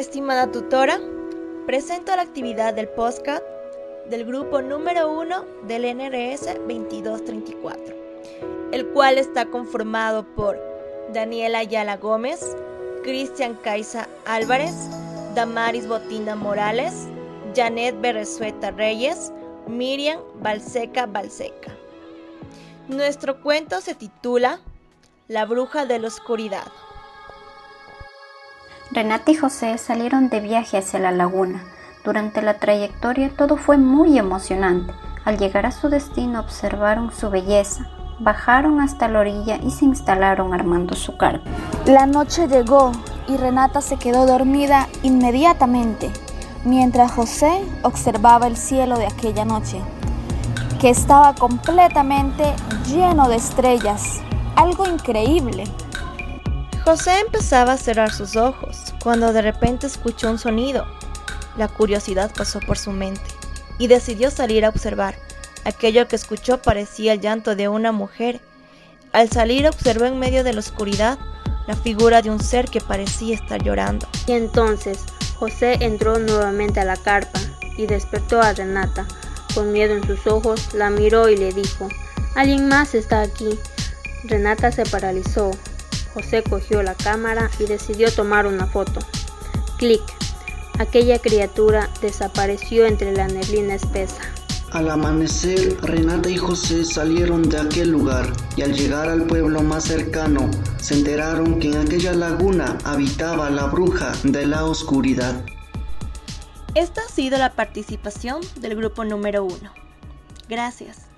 Estimada tutora, presento la actividad del podcast del grupo número 1 del NRS 2234, el cual está conformado por Daniela Ayala Gómez, Cristian Caiza Álvarez, Damaris Botina Morales, Janet Berresueta Reyes, Miriam Balseca Balseca. Nuestro cuento se titula La bruja de la oscuridad. Renata y José salieron de viaje hacia la laguna. Durante la trayectoria todo fue muy emocionante. Al llegar a su destino observaron su belleza, bajaron hasta la orilla y se instalaron armando su carpa. La noche llegó y Renata se quedó dormida inmediatamente, mientras José observaba el cielo de aquella noche, que estaba completamente lleno de estrellas, algo increíble. José empezaba a cerrar sus ojos cuando de repente escuchó un sonido. La curiosidad pasó por su mente y decidió salir a observar. Aquello que escuchó parecía el llanto de una mujer. Al salir observó en medio de la oscuridad la figura de un ser que parecía estar llorando. Y entonces José entró nuevamente a la carpa y despertó a Renata. Con miedo en sus ojos, la miró y le dijo, Alguien más está aquí. Renata se paralizó, José cogió la cámara y decidió tomar una foto. Clic. Aquella criatura desapareció entre la neblina espesa. Al amanecer, Renata y José salieron de aquel lugar y al llegar al pueblo más cercano, se enteraron que en aquella laguna habitaba la bruja de la oscuridad. Esta ha sido la participación del grupo número uno. Gracias.